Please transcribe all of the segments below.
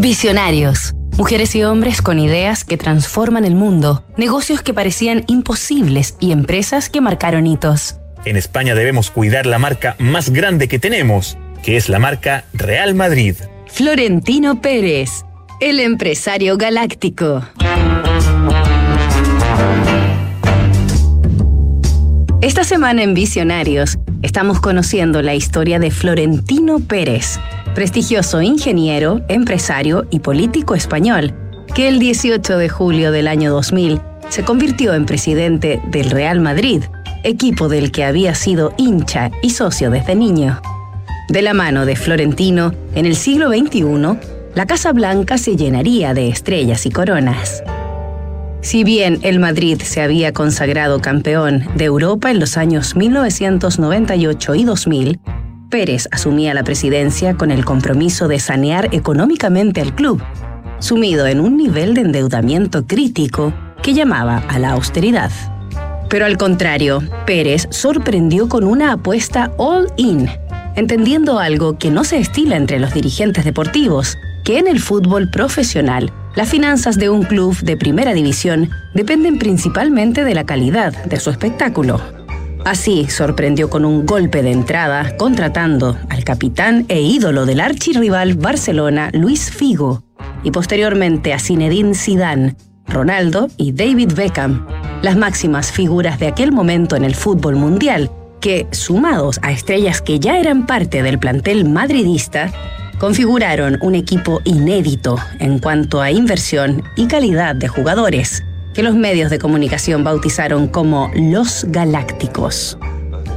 Visionarios. Mujeres y hombres con ideas que transforman el mundo, negocios que parecían imposibles y empresas que marcaron hitos. En España debemos cuidar la marca más grande que tenemos, que es la marca Real Madrid. Florentino Pérez, el empresario galáctico. Esta semana en Visionarios estamos conociendo la historia de Florentino Pérez, prestigioso ingeniero, empresario y político español, que el 18 de julio del año 2000 se convirtió en presidente del Real Madrid, equipo del que había sido hincha y socio desde niño. De la mano de Florentino, en el siglo XXI, la Casa Blanca se llenaría de estrellas y coronas. Si bien el Madrid se había consagrado campeón de Europa en los años 1998 y 2000, Pérez asumía la presidencia con el compromiso de sanear económicamente al club, sumido en un nivel de endeudamiento crítico que llamaba a la austeridad. Pero al contrario, Pérez sorprendió con una apuesta all-in, entendiendo algo que no se estila entre los dirigentes deportivos, que en el fútbol profesional las finanzas de un club de primera división dependen principalmente de la calidad de su espectáculo. Así sorprendió con un golpe de entrada contratando al capitán e ídolo del archirrival Barcelona, Luis Figo, y posteriormente a Zinedine Zidane, Ronaldo y David Beckham, las máximas figuras de aquel momento en el fútbol mundial, que, sumados a estrellas que ya eran parte del plantel madridista, configuraron un equipo inédito en cuanto a inversión y calidad de jugadores, que los medios de comunicación bautizaron como los Galácticos.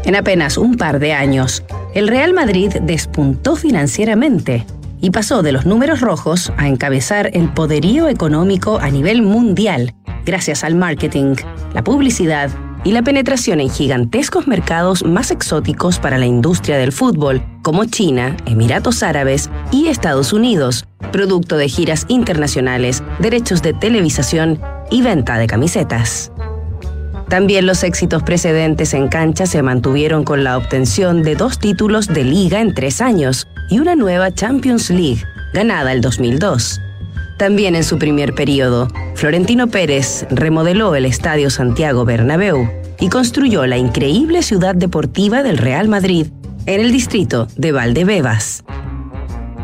En apenas un par de años, el Real Madrid despuntó financieramente y pasó de los números rojos a encabezar el poderío económico a nivel mundial, gracias al marketing, la publicidad y la penetración en gigantescos mercados más exóticos para la industria del fútbol, como China, Emiratos Árabes y Estados Unidos, producto de giras internacionales, derechos de televisación y venta de camisetas. También los éxitos precedentes en cancha se mantuvieron con la obtención de dos títulos de liga en tres años y una nueva Champions League, ganada el 2002. También en su primer periodo, Florentino Pérez remodeló el Estadio Santiago Bernabéu y construyó la increíble ciudad deportiva del Real Madrid en el distrito de Valdebebas.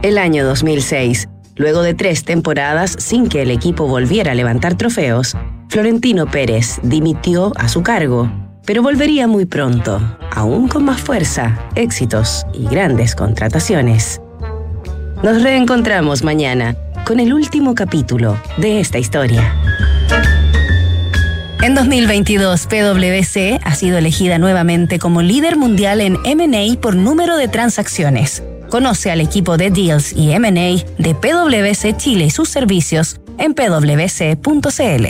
El año 2006, luego de tres temporadas sin que el equipo volviera a levantar trofeos, Florentino Pérez dimitió a su cargo, pero volvería muy pronto, aún con más fuerza, éxitos y grandes contrataciones. Nos reencontramos mañana con el último capítulo de esta historia. En 2022, PwC ha sido elegida nuevamente como líder mundial en MA por número de transacciones. Conoce al equipo de Deals y MA de PwC Chile y sus servicios en pwc.cl.